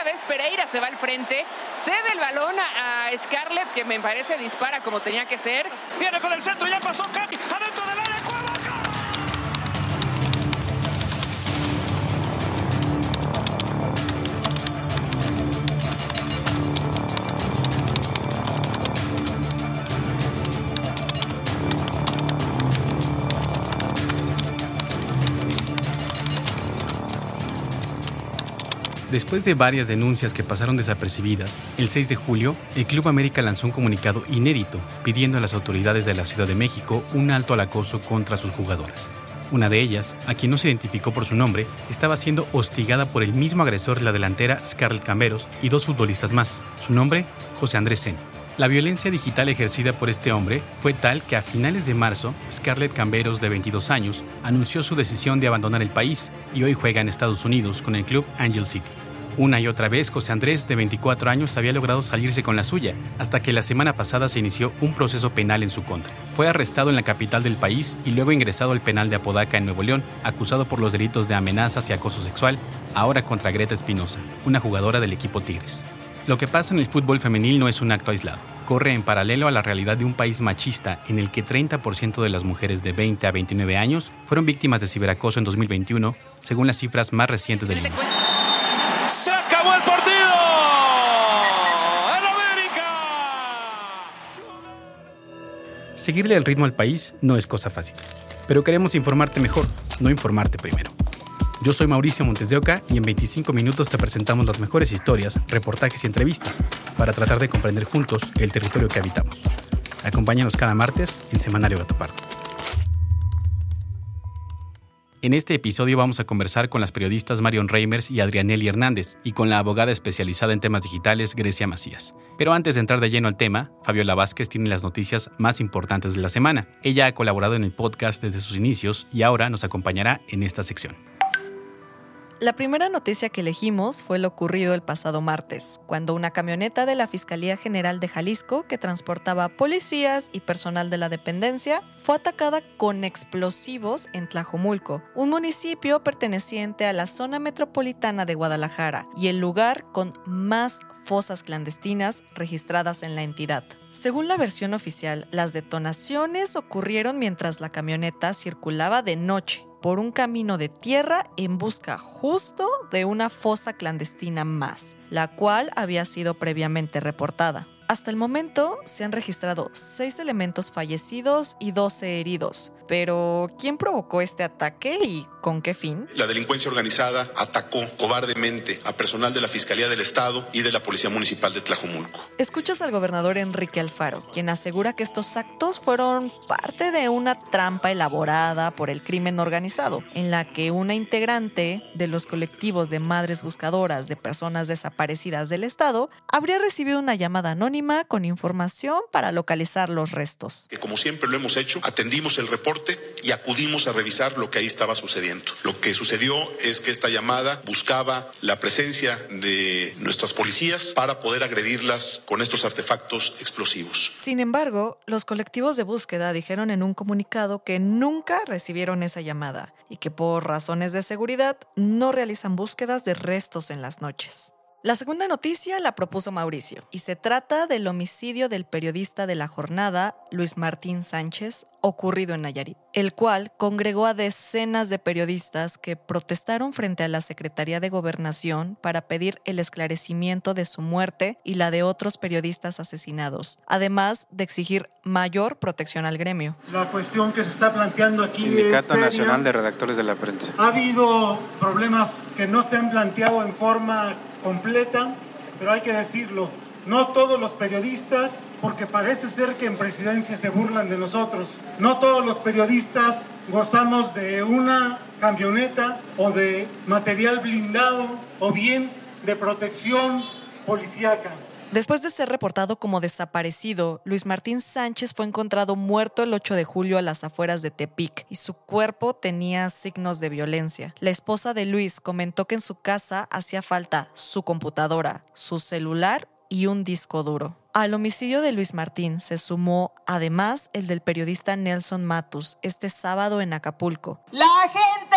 Otra vez Pereira se va al frente, cede el balón a Scarlett, que me parece dispara como tenía que ser. Viene con el centro, ya pasó Cami, adentro del área, Después de varias denuncias que pasaron desapercibidas, el 6 de julio, el Club América lanzó un comunicado inédito pidiendo a las autoridades de la Ciudad de México un alto al acoso contra sus jugadoras. Una de ellas, a quien no se identificó por su nombre, estaba siendo hostigada por el mismo agresor de la delantera Scarlett Camberos y dos futbolistas más. Su nombre, José Andrés Sen. La violencia digital ejercida por este hombre fue tal que a finales de marzo, Scarlett Camberos, de 22 años, anunció su decisión de abandonar el país y hoy juega en Estados Unidos con el club Angel City. Una y otra vez, José Andrés, de 24 años, había logrado salirse con la suya, hasta que la semana pasada se inició un proceso penal en su contra. Fue arrestado en la capital del país y luego ingresado al penal de Apodaca en Nuevo León, acusado por los delitos de amenazas y acoso sexual, ahora contra Greta Espinosa, una jugadora del equipo Tigres. Lo que pasa en el fútbol femenil no es un acto aislado. Corre en paralelo a la realidad de un país machista en el que 30% de las mujeres de 20 a 29 años fueron víctimas de ciberacoso en 2021, según las cifras más recientes del INEGI. ¡Se acabó el partido! ¡En América! Seguirle el ritmo al país no es cosa fácil, pero queremos informarte mejor, no informarte primero. Yo soy Mauricio Montes de Oca y en 25 minutos te presentamos las mejores historias, reportajes y entrevistas para tratar de comprender juntos el territorio que habitamos. Acompáñanos cada martes en Semanario Gatopardo. En este episodio vamos a conversar con las periodistas Marion Reimers y Adrianelli Hernández y con la abogada especializada en temas digitales Grecia Macías. Pero antes de entrar de lleno al tema, Fabiola Vázquez tiene las noticias más importantes de la semana. Ella ha colaborado en el podcast desde sus inicios y ahora nos acompañará en esta sección. La primera noticia que elegimos fue lo ocurrido el pasado martes, cuando una camioneta de la Fiscalía General de Jalisco, que transportaba policías y personal de la dependencia, fue atacada con explosivos en Tlajomulco, un municipio perteneciente a la zona metropolitana de Guadalajara y el lugar con más fosas clandestinas registradas en la entidad. Según la versión oficial, las detonaciones ocurrieron mientras la camioneta circulaba de noche por un camino de tierra en busca justo de una fosa clandestina más, la cual había sido previamente reportada. Hasta el momento se han registrado seis elementos fallecidos y 12 heridos. Pero, ¿quién provocó este ataque y con qué fin? La delincuencia organizada atacó cobardemente a personal de la Fiscalía del Estado y de la Policía Municipal de Tlajomulco. Escuchas al gobernador Enrique Alfaro, quien asegura que estos actos fueron parte de una trampa elaborada por el crimen organizado, en la que una integrante de los colectivos de madres buscadoras de personas desaparecidas del Estado habría recibido una llamada anónima con información para localizar los restos. Que como siempre lo hemos hecho, atendimos el reporte y acudimos a revisar lo que ahí estaba sucediendo. Lo que sucedió es que esta llamada buscaba la presencia de nuestras policías para poder agredirlas con estos artefactos explosivos. Sin embargo, los colectivos de búsqueda dijeron en un comunicado que nunca recibieron esa llamada y que por razones de seguridad no realizan búsquedas de restos en las noches. La segunda noticia la propuso Mauricio y se trata del homicidio del periodista de la jornada, Luis Martín Sánchez, ocurrido en Nayarit, el cual congregó a decenas de periodistas que protestaron frente a la Secretaría de Gobernación para pedir el esclarecimiento de su muerte y la de otros periodistas asesinados, además de exigir mayor protección al gremio. La cuestión que se está planteando aquí Sindicato es. Nacional de Redactores de la Prensa. Ha habido problemas que no se han planteado en forma completa, pero hay que decirlo. No todos los periodistas, porque parece ser que en presidencia se burlan de nosotros, no todos los periodistas gozamos de una camioneta o de material blindado o bien de protección policíaca. Después de ser reportado como desaparecido, Luis Martín Sánchez fue encontrado muerto el 8 de julio a las afueras de Tepic y su cuerpo tenía signos de violencia. La esposa de Luis comentó que en su casa hacía falta su computadora, su celular y un disco duro. Al homicidio de Luis Martín se sumó además el del periodista Nelson Matus este sábado en Acapulco. La gente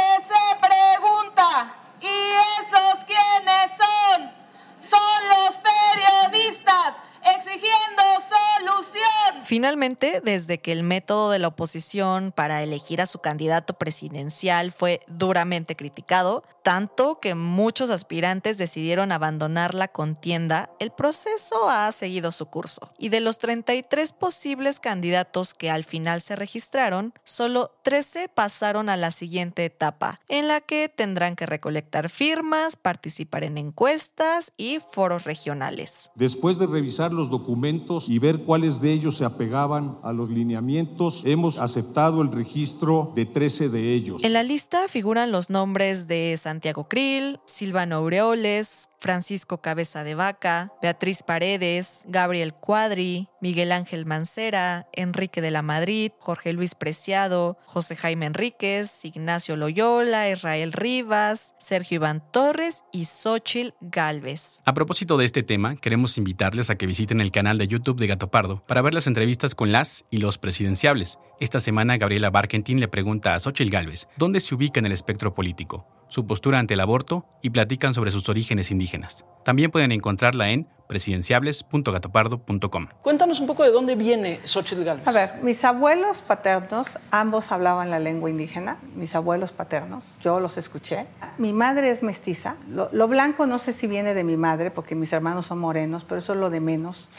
Finalmente, desde que el método de la oposición para elegir a su candidato presidencial fue duramente criticado, tanto que muchos aspirantes decidieron abandonar la contienda, el proceso ha seguido su curso. Y de los 33 posibles candidatos que al final se registraron, solo 13 pasaron a la siguiente etapa, en la que tendrán que recolectar firmas, participar en encuestas y foros regionales. Después de revisar los documentos y ver cuáles de ellos se apegaban a los lineamientos, hemos aceptado el registro de 13 de ellos. En la lista figuran los nombres de Santiago Krill, Silvano Aureoles, Francisco Cabeza de Vaca, Beatriz Paredes, Gabriel Cuadri, Miguel Ángel Mancera, Enrique de la Madrid, Jorge Luis Preciado, José Jaime Enríquez, Ignacio Loyola, Israel Rivas, Sergio Iván Torres y Xochil Galvez. A propósito de este tema, queremos invitarles a que visiten el canal de YouTube de Gato Pardo para ver las entrevistas con las y los presidenciables. Esta semana Gabriela Barkentin le pregunta a Xochil Galvez dónde se ubica en el espectro político su postura ante el aborto y platican sobre sus orígenes indígenas. También pueden encontrarla en presidenciables.gatopardo.com. Cuéntanos un poco de dónde viene Xochitl Gálvez. A ver, mis abuelos paternos, ambos hablaban la lengua indígena, mis abuelos paternos, yo los escuché. Mi madre es mestiza, lo, lo blanco no sé si viene de mi madre, porque mis hermanos son morenos, pero eso es lo de menos.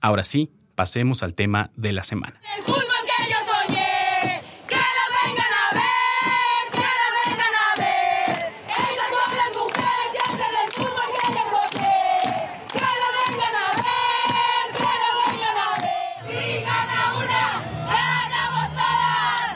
Ahora sí, pasemos al tema de la semana. El fútbol que yo soñé, que lo vengan a ver, que lo vengan a ver. Esas son las mujeres que hacen el fútbol que yo soñé, que lo vengan a ver, que lo vengan a ver. Si gana una, ganamos todas.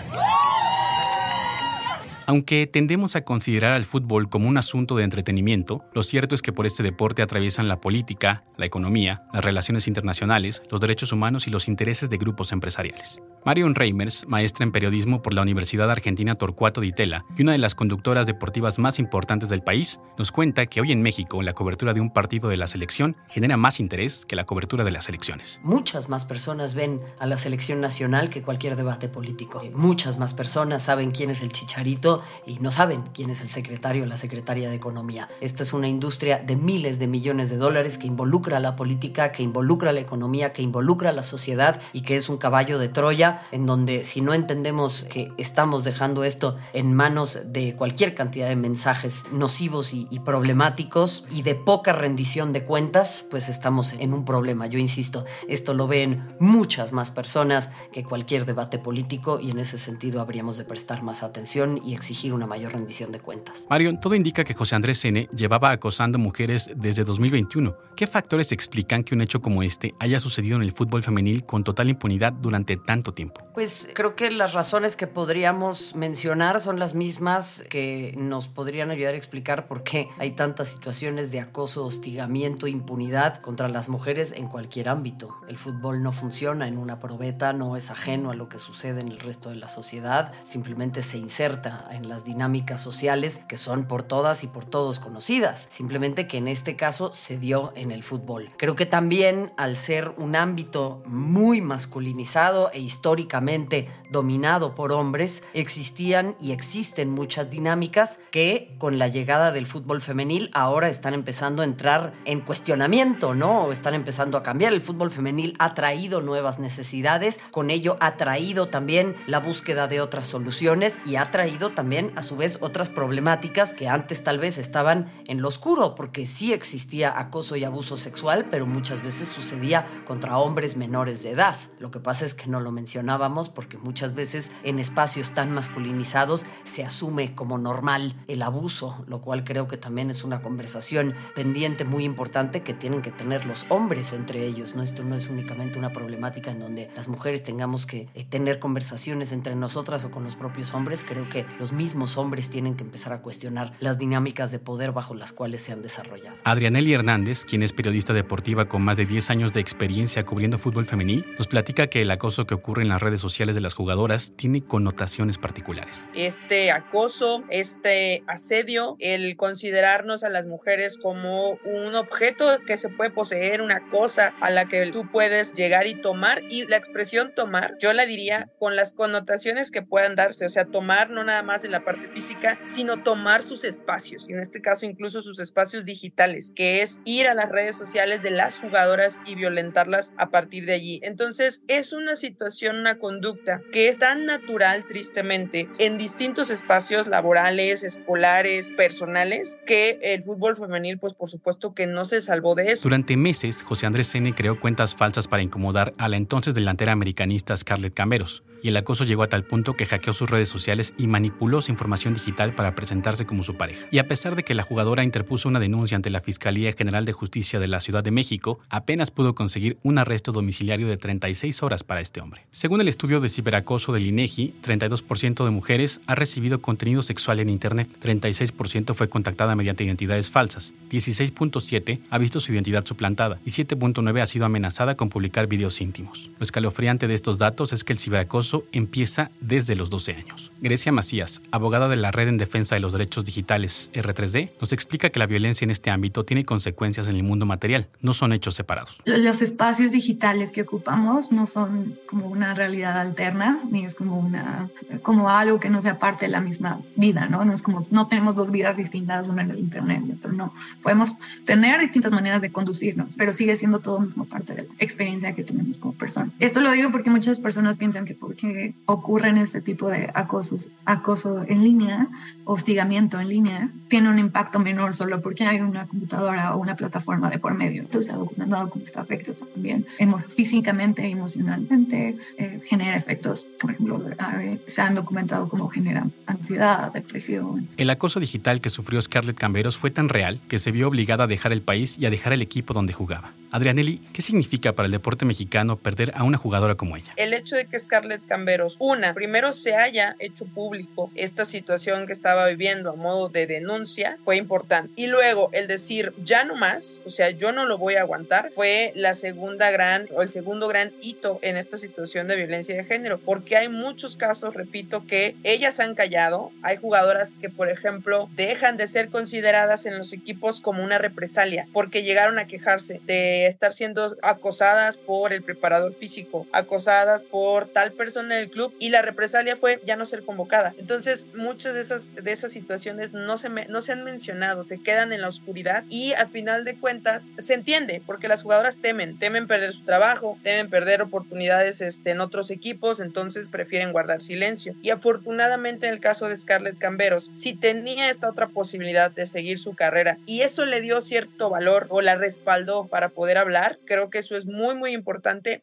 Aunque tendemos a considerar al fútbol como un asunto de entretenimiento, lo cierto es que por este deporte atraviesan la política, la economía, las relaciones internacionales, los derechos humanos y los intereses de grupos empresariales. Marion Reimers, maestra en periodismo por la Universidad Argentina Torcuato Di Tella y una de las conductoras deportivas más importantes del país, nos cuenta que hoy en México la cobertura de un partido de la selección genera más interés que la cobertura de las elecciones. Muchas más personas ven a la selección nacional que cualquier debate político. Muchas más personas saben quién es el chicharito y no saben quién es el secretario o la secretaria de Economía. Esta es una industria de miles de millones de dólares que involucra la política, que involucra la economía, que involucra a la sociedad y que es un caballo de Troya en donde si no entendemos que estamos dejando esto en manos de cualquier cantidad de mensajes nocivos y, y problemáticos y de poca rendición de cuentas, pues estamos en un problema. Yo insisto, esto lo ven muchas más personas que cualquier debate político y en ese sentido habríamos de prestar más atención y exigir una mayor rendición de cuentas. Marion, todo indica que José Andrés N. llevaba acosando mujeres desde 2021. ¿Qué factores explican que un hecho como este haya sucedido en el fútbol femenil con total impunidad durante tanto tiempo? Pues creo que las razones que podríamos mencionar son las mismas que nos podrían ayudar a explicar por qué hay tantas situaciones de acoso, hostigamiento, impunidad contra las mujeres en cualquier ámbito. El fútbol no funciona en una probeta, no es ajeno a lo que sucede en el resto de la sociedad, simplemente se inserta en las dinámicas sociales que son por todas y por todos conocidas, simplemente que en este caso se dio en el fútbol. Creo que también al ser un ámbito muy masculinizado e históricamente dominado por hombres, existían y existen muchas dinámicas que con la llegada del fútbol femenil ahora están empezando a entrar en cuestionamiento, ¿no? O están empezando a cambiar. El fútbol femenil ha traído nuevas necesidades, con ello ha traído también la búsqueda de otras soluciones y ha traído también también, a su vez, otras problemáticas que antes tal vez estaban en lo oscuro, porque sí existía acoso y abuso sexual, pero muchas veces sucedía contra hombres menores de edad. Lo que pasa es que no lo mencionábamos porque muchas veces en espacios tan masculinizados se asume como normal el abuso, lo cual creo que también es una conversación pendiente muy importante que tienen que tener los hombres entre ellos. ¿no? Esto no es únicamente una problemática en donde las mujeres tengamos que eh, tener conversaciones entre nosotras o con los propios hombres. Creo que los mismos hombres tienen que empezar a cuestionar las dinámicas de poder bajo las cuales se han desarrollado. Adrianelli Hernández, quien es periodista deportiva con más de 10 años de experiencia cubriendo fútbol femenil, nos platica que el acoso que ocurre en las redes sociales de las jugadoras tiene connotaciones particulares. Este acoso, este asedio, el considerarnos a las mujeres como un objeto que se puede poseer, una cosa a la que tú puedes llegar y tomar, y la expresión tomar, yo la diría con las connotaciones que puedan darse, o sea, tomar no nada más de la parte física, sino tomar sus espacios, y en este caso incluso sus espacios digitales, que es ir a las redes sociales de las jugadoras y violentarlas a partir de allí. Entonces, es una situación, una conducta que es tan natural, tristemente, en distintos espacios laborales, escolares, personales, que el fútbol femenil, pues por supuesto que no se salvó de eso. Durante meses, José Andrés Sene creó cuentas falsas para incomodar a la entonces delantera americanista Scarlett Camberos, y el acoso llegó a tal punto que hackeó sus redes sociales y manipuló su información digital para presentarse como su pareja. Y a pesar de que la jugadora interpuso una denuncia ante la Fiscalía General de Justicia de la Ciudad de México, apenas pudo conseguir un arresto domiciliario de 36 horas para este hombre. Según el estudio de ciberacoso del INEGI, 32% de mujeres ha recibido contenido sexual en Internet, 36% fue contactada mediante identidades falsas, 16.7 ha visto su identidad suplantada y 7.9 ha sido amenazada con publicar videos íntimos. Lo escalofriante de estos datos es que el ciberacoso empieza desde los 12 años. Grecia Macías, abogada de la Red en Defensa de los Derechos Digitales R3D, nos explica que la violencia en este ámbito tiene consecuencias en el mundo material, no son hechos separados. Los espacios digitales que ocupamos no son como una realidad alterna, ni es como, una, como algo que no sea parte de la misma vida, ¿no? No es como, no tenemos dos vidas distintas, una en el Internet y otra no. Podemos tener distintas maneras de conducirnos, pero sigue siendo todo mismo parte de la experiencia que tenemos como personas. Esto lo digo porque muchas personas piensan que porque ocurren este tipo de acosos, acoso en línea, hostigamiento en línea, tiene un impacto menor solo porque hay una computadora o una plataforma de por medio. Entonces se ha documentado cómo esto afecta también emo físicamente, emocionalmente, eh, genera efectos, por ejemplo, eh, se han documentado cómo genera ansiedad, depresión. El acoso digital que sufrió Scarlett Camberos fue tan real que se vio obligada a dejar el país y a dejar el equipo donde jugaba. Adrianelli, ¿qué significa para el deporte mexicano perder a una jugadora como ella? El hecho de que Scarlett Camberos, una, primero se haya hecho público esta situación que estaba viviendo a modo de denuncia, fue importante. Y luego el decir, ya no más, o sea, yo no lo voy a aguantar, fue la segunda gran o el segundo gran hito en esta situación de violencia de género, porque hay muchos casos, repito, que ellas han callado. Hay jugadoras que, por ejemplo, dejan de ser consideradas en los equipos como una represalia, porque llegaron a quejarse de estar siendo acosadas por el preparador físico, acosadas por tal persona en el club y la represalia fue ya no ser convocada. Entonces, muchas de esas, de esas situaciones no se, me, no se han mencionado, se quedan en la oscuridad y a final de cuentas se entiende porque las jugadoras temen, temen perder su trabajo, temen perder oportunidades este, en otros equipos, entonces prefieren guardar silencio. Y afortunadamente en el caso de Scarlett Camberos, si tenía esta otra posibilidad de seguir su carrera y eso le dio cierto valor o la respaldó para poder hablar, creo que eso es muy, muy importante.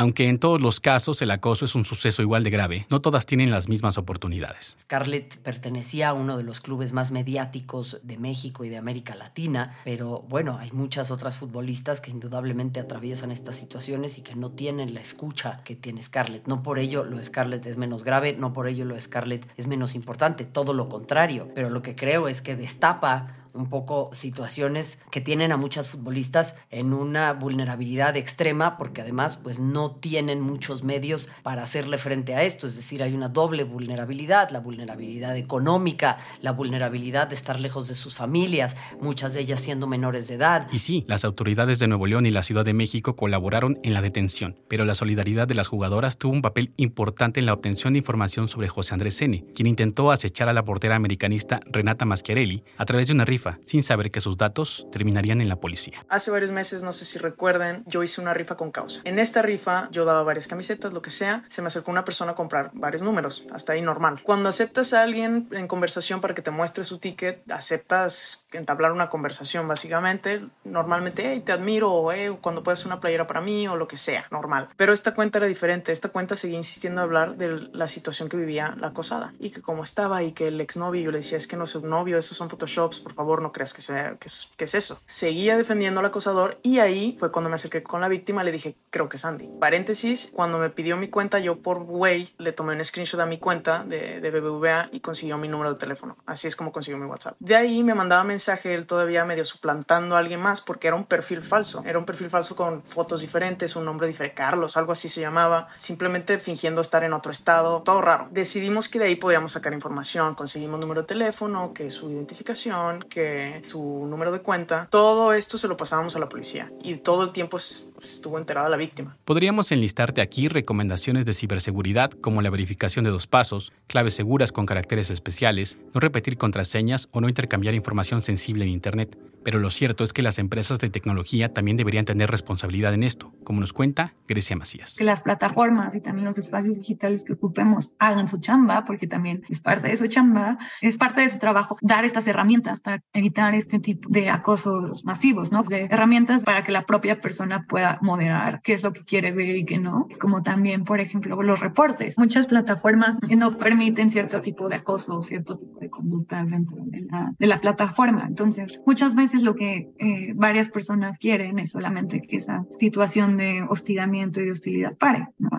Aunque en todos los casos el acoso es un suceso igual de grave, no todas tienen las mismas oportunidades. Scarlett pertenecía a uno de los clubes más mediáticos de México y de América Latina, pero bueno, hay muchas otras futbolistas que indudablemente atraviesan estas situaciones y que no tienen la escucha que tiene Scarlett. No por ello lo de Scarlett es menos grave, no por ello lo de Scarlett es menos importante, todo lo contrario, pero lo que creo es que destapa un poco situaciones que tienen a muchas futbolistas en una vulnerabilidad extrema porque además pues no tienen muchos medios para hacerle frente a esto, es decir, hay una doble vulnerabilidad, la vulnerabilidad económica, la vulnerabilidad de estar lejos de sus familias, muchas de ellas siendo menores de edad. Y sí, las autoridades de Nuevo León y la Ciudad de México colaboraron en la detención, pero la solidaridad de las jugadoras tuvo un papel importante en la obtención de información sobre José Andrés Sene, quien intentó acechar a la portera americanista Renata Maschiarelli a través de una rifa sin saber que sus datos terminarían en la policía. Hace varios meses, no sé si recuerden, yo hice una rifa con causa. En esta rifa yo daba varias camisetas, lo que sea, se me acercó una persona a comprar varios números, hasta ahí normal. Cuando aceptas a alguien en conversación para que te muestre su ticket, aceptas entablar una conversación básicamente, normalmente, hey, te admiro, o hey, cuando puedes una playera para mí, o lo que sea, normal. Pero esta cuenta era diferente, esta cuenta seguía insistiendo a hablar de la situación que vivía la acosada y que cómo estaba y que el exnovio, yo le decía, es que no es un novio, esos son photoshops, por favor, no creas que, sea, que, es, eso. Seguía defendiendo al acosador y ahí fue cuando me acerqué con la víctima, le dije, creo que es Andy. Paréntesis, cuando me pidió mi cuenta, yo por Way le tomé un screenshot a mi cuenta de, de BBVA y consiguió mi número de teléfono. Así es como consiguió mi WhatsApp. De ahí me mandaba mensaje él todavía medio suplantando a alguien más porque era un perfil falso. Era un perfil falso con fotos diferentes, un nombre diferente, Carlos, algo así se llamaba, simplemente fingiendo estar en otro estado, todo raro. Decidimos que de ahí podíamos sacar información, conseguimos número de teléfono, que su identificación, que su número de cuenta. Todo esto se lo pasábamos a la policía y todo el tiempo estuvo enterada la víctima. Podríamos enlistarte aquí recomendaciones de ciberseguridad como la verificación de dos pasos, claves seguras con caracteres especiales, no repetir contraseñas o no intercambiar información sensible en Internet. Pero lo cierto es que las empresas de tecnología también deberían tener responsabilidad en esto, como nos cuenta Grecia Macías. Que las plataformas y también los espacios digitales que ocupemos hagan su chamba, porque también es parte de su chamba, es parte de su trabajo dar estas herramientas para evitar este tipo de acosos masivos, ¿no? De herramientas para que la propia persona pueda moderar qué es lo que quiere ver y qué no, como también, por ejemplo, los reportes. Muchas plataformas no permiten cierto tipo de acoso, cierto tipo de conductas dentro de la, plataforma. Entonces, muchas veces lo que eh, varias personas quieren es solamente que esa situación de hostigamiento y de hostilidad pare. No,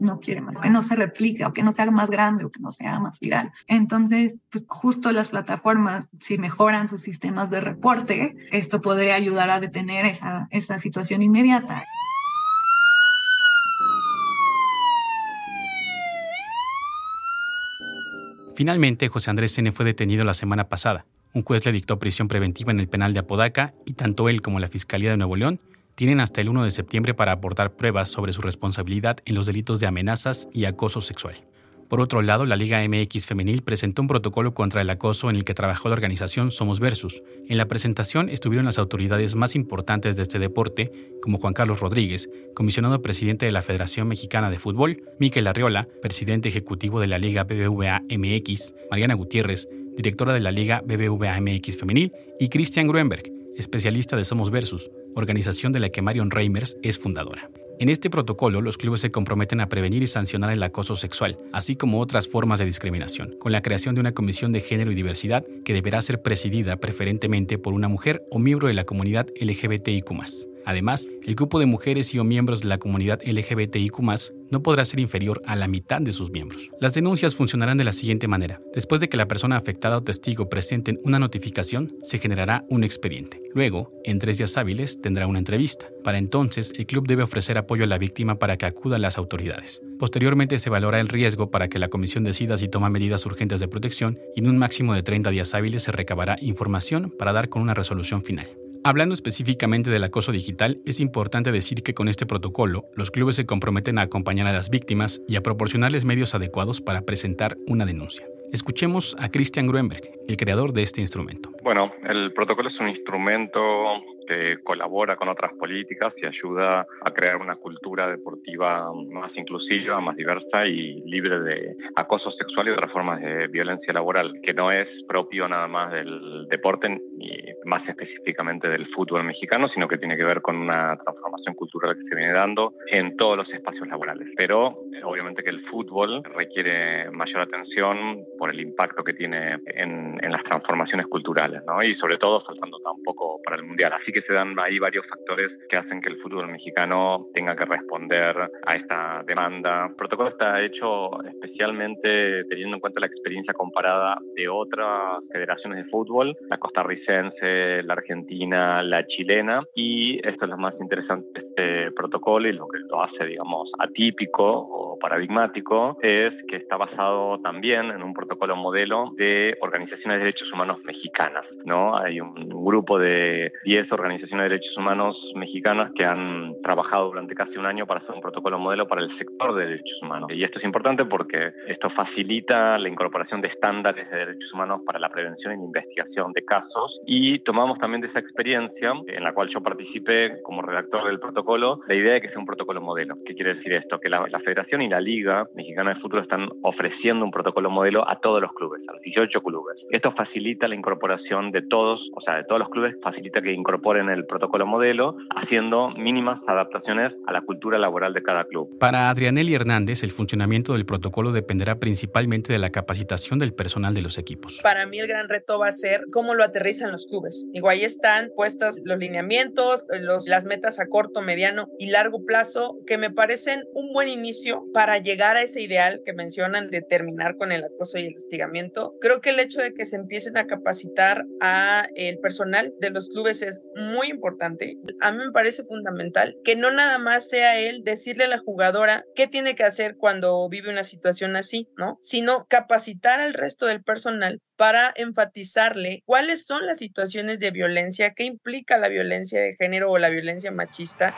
no, quiere más, que no se replique o que no sea más grande o que no sea más viral. Entonces, pues justo las plataformas, si mejoran sus sistemas de reporte, esto podría ayudar a detener esa, esa situación inmediata. Finalmente, José Andrés N. fue detenido la semana pasada. Un juez le dictó prisión preventiva en el penal de Apodaca y tanto él como la Fiscalía de Nuevo León tienen hasta el 1 de septiembre para aportar pruebas sobre su responsabilidad en los delitos de amenazas y acoso sexual. Por otro lado, la Liga MX Femenil presentó un protocolo contra el acoso en el que trabajó la organización Somos Versus. En la presentación estuvieron las autoridades más importantes de este deporte, como Juan Carlos Rodríguez, comisionado presidente de la Federación Mexicana de Fútbol, Miquel Arriola, presidente ejecutivo de la Liga BBVA MX, Mariana Gutiérrez, directora de la Liga BBVA MX Femenil, y Christian Gruenberg, especialista de Somos Versus, organización de la que Marion Reimers es fundadora. En este protocolo, los clubes se comprometen a prevenir y sancionar el acoso sexual, así como otras formas de discriminación, con la creación de una comisión de género y diversidad que deberá ser presidida preferentemente por una mujer o miembro de la comunidad LGBTIQ. Además, el grupo de mujeres y o miembros de la comunidad LGBTIQ no podrá ser inferior a la mitad de sus miembros. Las denuncias funcionarán de la siguiente manera. Después de que la persona afectada o testigo presenten una notificación, se generará un expediente. Luego, en tres días hábiles, tendrá una entrevista. Para entonces, el club debe ofrecer apoyo a la víctima para que acuda a las autoridades. Posteriormente, se valora el riesgo para que la comisión decida si toma medidas urgentes de protección y en un máximo de 30 días hábiles se recabará información para dar con una resolución final. Hablando específicamente del acoso digital, es importante decir que con este protocolo, los clubes se comprometen a acompañar a las víctimas y a proporcionarles medios adecuados para presentar una denuncia. Escuchemos a Christian Gruenberg, el creador de este instrumento. Bueno, el protocolo es un instrumento que colabora con otras políticas y ayuda a crear una cultura deportiva más inclusiva, más diversa y libre de acoso sexual y otras formas de violencia laboral, que no es propio nada más del deporte ni más específicamente del fútbol mexicano, sino que tiene que ver con una transformación cultural que se viene dando en todos los espacios laborales. Pero obviamente que el fútbol requiere mayor atención por el impacto que tiene en, en las transformaciones culturales, ¿no? Y sobre todo faltando tan poco para el Mundial. Así que se dan ahí varios factores que hacen que el fútbol mexicano tenga que responder a esta demanda. El protocolo está hecho especialmente teniendo en cuenta la experiencia comparada de otras federaciones de fútbol, la costarricense, la argentina, la chilena, y esto es lo más interesante este protocolo y lo que lo hace, digamos, atípico o paradigmático es que está basado también en un protocolo modelo de organizaciones de derechos humanos mexicanas, ¿no? Hay un grupo de 10 organizaciones de derechos humanos mexicanas que han trabajado durante casi un año para hacer un protocolo modelo para el sector de derechos humanos. Y esto es importante porque esto facilita la incorporación de estándares de derechos humanos para la prevención y la investigación de casos y tomamos también de esa experiencia en la cual yo participé como redactor del protocolo la idea de que sea un protocolo modelo. ¿Qué quiere decir esto? Que la, la Federación y la Liga Mexicana de Fútbol están ofreciendo un protocolo modelo a todos los clubes, a los 18 clubes. Esto facilita la incorporación de todos, o sea, de todos los clubes, facilita que incorporen el protocolo modelo, haciendo mínimas adaptaciones a la cultura laboral de cada club. Para Adrianelli Hernández, el funcionamiento del protocolo dependerá principalmente de la capacitación del personal de los equipos. Para mí el gran reto va a ser cómo lo aterrizan los clubes. Digo, ahí están puestas los lineamientos, los, las metas a corto, mediano y largo plazo que me parecen un buen inicio para llegar a ese ideal que mencionan de terminar con el acoso y el hostigamiento. Creo que el hecho de que se empiecen a capacitar a el personal de los clubes es muy importante. A mí me parece fundamental que no nada más sea él decirle a la jugadora qué tiene que hacer cuando vive una situación así, ¿no? Sino capacitar al resto del personal para enfatizarle cuáles son las situaciones de violencia, qué implica la violencia de género o la violencia machista.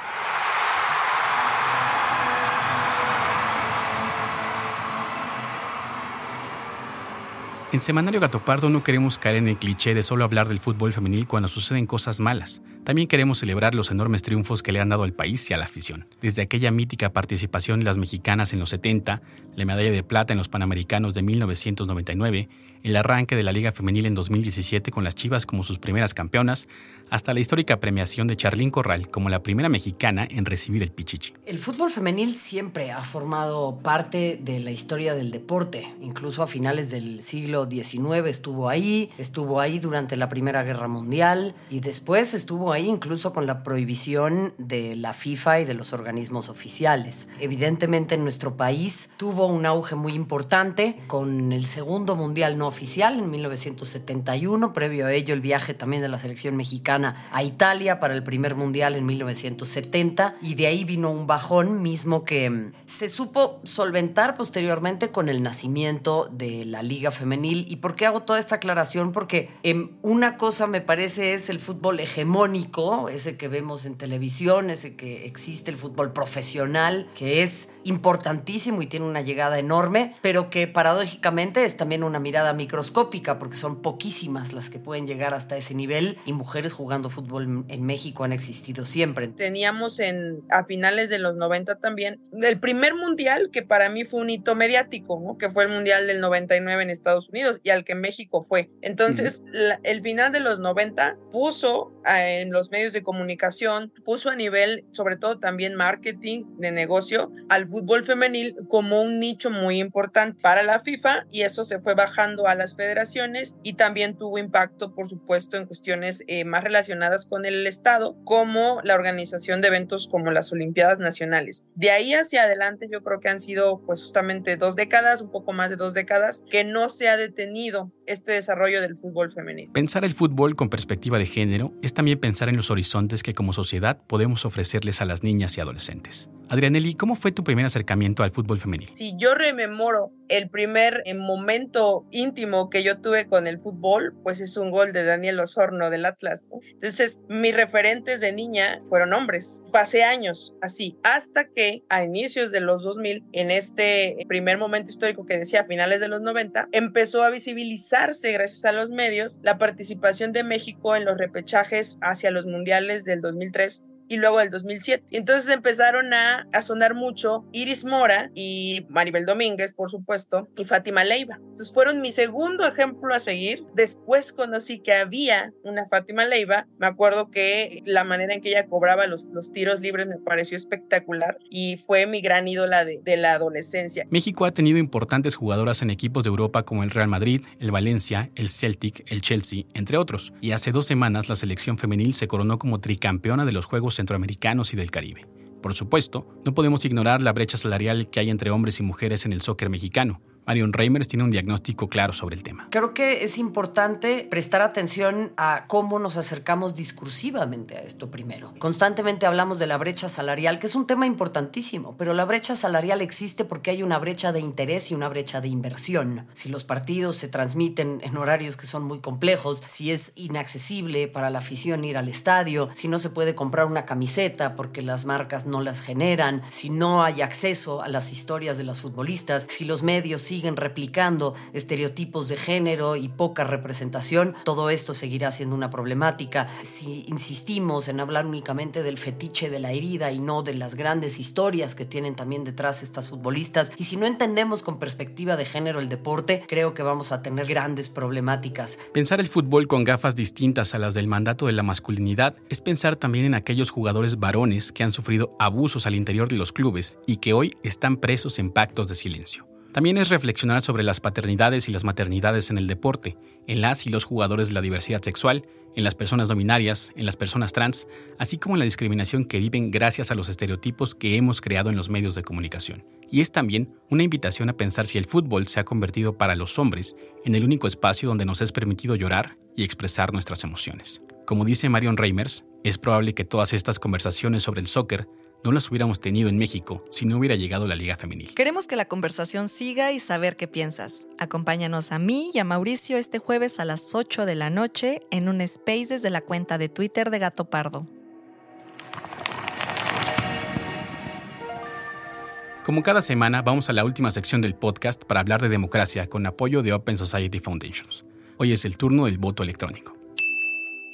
En Semanario Gatopardo no queremos caer en el cliché de solo hablar del fútbol femenil cuando suceden cosas malas. También queremos celebrar los enormes triunfos que le han dado al país y a la afición. Desde aquella mítica participación de las mexicanas en los 70, la medalla de plata en los Panamericanos de 1999, el arranque de la Liga Femenil en 2017 con las Chivas como sus primeras campeonas, hasta la histórica premiación de Charlín Corral como la primera mexicana en recibir el Pichichi. El fútbol femenil siempre ha formado parte de la historia del deporte, incluso a finales del siglo XIX estuvo ahí, estuvo ahí durante la Primera Guerra Mundial y después estuvo ahí incluso con la prohibición de la FIFA y de los organismos oficiales. Evidentemente en nuestro país tuvo un auge muy importante con el segundo mundial no oficial en 1971, previo a ello el viaje también de la selección mexicana a Italia para el primer mundial en 1970 y de ahí vino un bajón mismo que mm, se supo solventar posteriormente con el nacimiento de la liga femenil. ¿Y por qué hago toda esta aclaración? Porque eh, una cosa me parece es el fútbol hegemónico, ese que vemos en televisión, ese que existe el fútbol profesional, que es importantísimo y tiene una llegada enorme, pero que paradójicamente es también una mirada microscópica porque son poquísimas las que pueden llegar hasta ese nivel y mujeres jugando fútbol en México han existido siempre. Teníamos en, a finales de los 90 también el primer mundial que para mí fue un hito mediático, ¿no? que fue el mundial del 99 en Estados Unidos y al que México fue. Entonces, uh -huh. la, el final de los 90 puso a, en los medios de comunicación, puso a nivel, sobre todo también marketing de negocio, al fútbol femenil como un nicho muy importante para la FIFA y eso se fue bajando a las federaciones y también tuvo impacto, por supuesto, en cuestiones eh, más relacionadas con el Estado, como la organización de eventos como las Olimpiadas Nacionales. De ahí hacia adelante yo creo que han sido pues justamente dos décadas, un poco más de dos décadas, que no se ha detenido este desarrollo del fútbol femenino. Pensar el fútbol con perspectiva de género es también pensar en los horizontes que como sociedad podemos ofrecerles a las niñas y adolescentes. Adrianelli, ¿cómo fue tu primer acercamiento al fútbol femenino? Si yo rememoro el primer eh, momento íntimo que yo tuve con el fútbol, pues es un gol de Daniel Osorno del Atlas. ¿no? Entonces, mis referentes de niña fueron hombres. Pasé años así, hasta que a inicios de los 2000, en este primer momento histórico que decía finales de los 90, empezó a visibilizarse gracias a los medios la participación de México en los repechajes hacia los mundiales del 2003 y luego del 2007. Entonces empezaron a, a, sonar mucho Iris Mora y Maribel Domínguez, por supuesto, y Fátima Leiva. Entonces fueron mi segundo ejemplo a seguir. Después conocí que había una Fátima Leiva. Me acuerdo que la manera en que ella cobraba los, los tiros libres me pareció espectacular y fue mi gran ídola de, de la adolescencia. México ha tenido importantes jugadoras en equipos de Europa como el Real Madrid, el Valencia, el Celtic, el Chelsea, entre otros. Y hace dos semanas la selección femenil se coronó como tricampeona de los Juegos centroamericanos y del Caribe. Por supuesto, no podemos ignorar la brecha salarial que hay entre hombres y mujeres en el soccer mexicano. Marion Reimers tiene un diagnóstico claro sobre el tema. Creo que es importante prestar atención a cómo nos acercamos discursivamente a esto primero. Constantemente hablamos de la brecha salarial, que es un tema importantísimo, pero la brecha salarial existe porque hay una brecha de interés y una brecha de inversión. Si los partidos se transmiten en horarios que son muy complejos, si es inaccesible para la afición ir al estadio, si no se puede comprar una camiseta porque las marcas no las generan, si no hay acceso a las historias de los futbolistas, si los medios siguen replicando estereotipos de género y poca representación, todo esto seguirá siendo una problemática. Si insistimos en hablar únicamente del fetiche de la herida y no de las grandes historias que tienen también detrás estas futbolistas, y si no entendemos con perspectiva de género el deporte, creo que vamos a tener grandes problemáticas. Pensar el fútbol con gafas distintas a las del mandato de la masculinidad es pensar también en aquellos jugadores varones que han sufrido abusos al interior de los clubes y que hoy están presos en pactos de silencio. También es reflexionar sobre las paternidades y las maternidades en el deporte, en las y los jugadores de la diversidad sexual, en las personas dominarias, en las personas trans, así como en la discriminación que viven gracias a los estereotipos que hemos creado en los medios de comunicación. Y es también una invitación a pensar si el fútbol se ha convertido para los hombres en el único espacio donde nos es permitido llorar y expresar nuestras emociones. Como dice Marion Reimers, es probable que todas estas conversaciones sobre el soccer no las hubiéramos tenido en México si no hubiera llegado la Liga Femenil. Queremos que la conversación siga y saber qué piensas. Acompáñanos a mí y a Mauricio este jueves a las 8 de la noche en un space desde la cuenta de Twitter de Gato Pardo. Como cada semana, vamos a la última sección del podcast para hablar de democracia con apoyo de Open Society Foundations. Hoy es el turno del voto electrónico.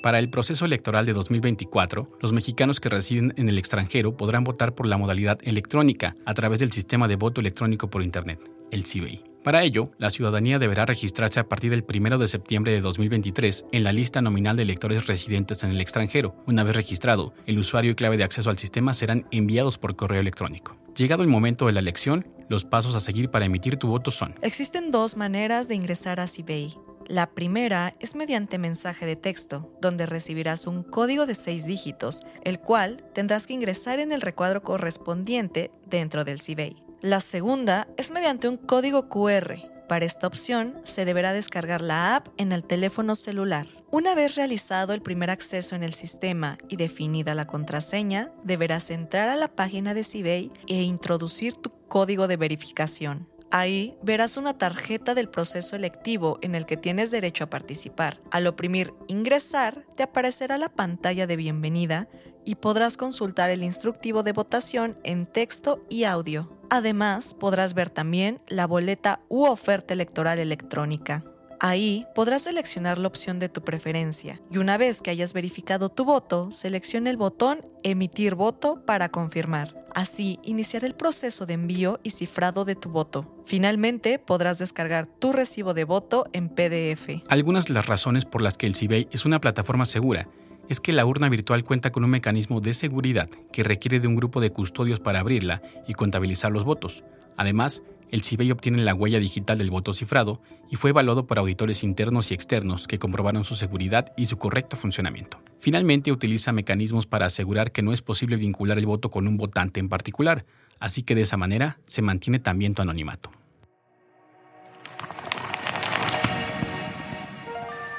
Para el proceso electoral de 2024, los mexicanos que residen en el extranjero podrán votar por la modalidad electrónica a través del sistema de voto electrónico por Internet, el CIBEI. Para ello, la ciudadanía deberá registrarse a partir del 1 de septiembre de 2023 en la lista nominal de electores residentes en el extranjero. Una vez registrado, el usuario y clave de acceso al sistema serán enviados por correo electrónico. Llegado el momento de la elección, los pasos a seguir para emitir tu voto son. Existen dos maneras de ingresar a CIBEI. La primera es mediante mensaje de texto, donde recibirás un código de seis dígitos, el cual tendrás que ingresar en el recuadro correspondiente dentro del CIBEI. La segunda es mediante un código QR. Para esta opción se deberá descargar la app en el teléfono celular. Una vez realizado el primer acceso en el sistema y definida la contraseña, deberás entrar a la página de CIBEI e introducir tu código de verificación. Ahí verás una tarjeta del proceso electivo en el que tienes derecho a participar. Al oprimir Ingresar, te aparecerá la pantalla de bienvenida y podrás consultar el instructivo de votación en texto y audio. Además, podrás ver también la boleta u oferta electoral electrónica. Ahí podrás seleccionar la opción de tu preferencia y una vez que hayas verificado tu voto, selecciona el botón Emitir voto para confirmar. Así iniciará el proceso de envío y cifrado de tu voto. Finalmente, podrás descargar tu recibo de voto en PDF. Algunas de las razones por las que el CIBEI es una plataforma segura es que la urna virtual cuenta con un mecanismo de seguridad que requiere de un grupo de custodios para abrirla y contabilizar los votos. Además, el CIBEI obtiene la huella digital del voto cifrado y fue evaluado por auditores internos y externos que comprobaron su seguridad y su correcto funcionamiento. Finalmente, utiliza mecanismos para asegurar que no es posible vincular el voto con un votante en particular, así que de esa manera se mantiene también tu anonimato.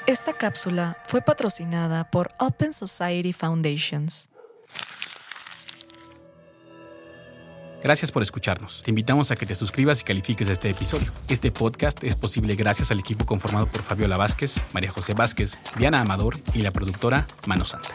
Esta cápsula fue patrocinada por Open Society Foundations. Gracias por escucharnos. Te invitamos a que te suscribas y califiques este episodio. Este podcast es posible gracias al equipo conformado por Fabiola Vázquez, María José Vázquez, Diana Amador y la productora Mano Santa.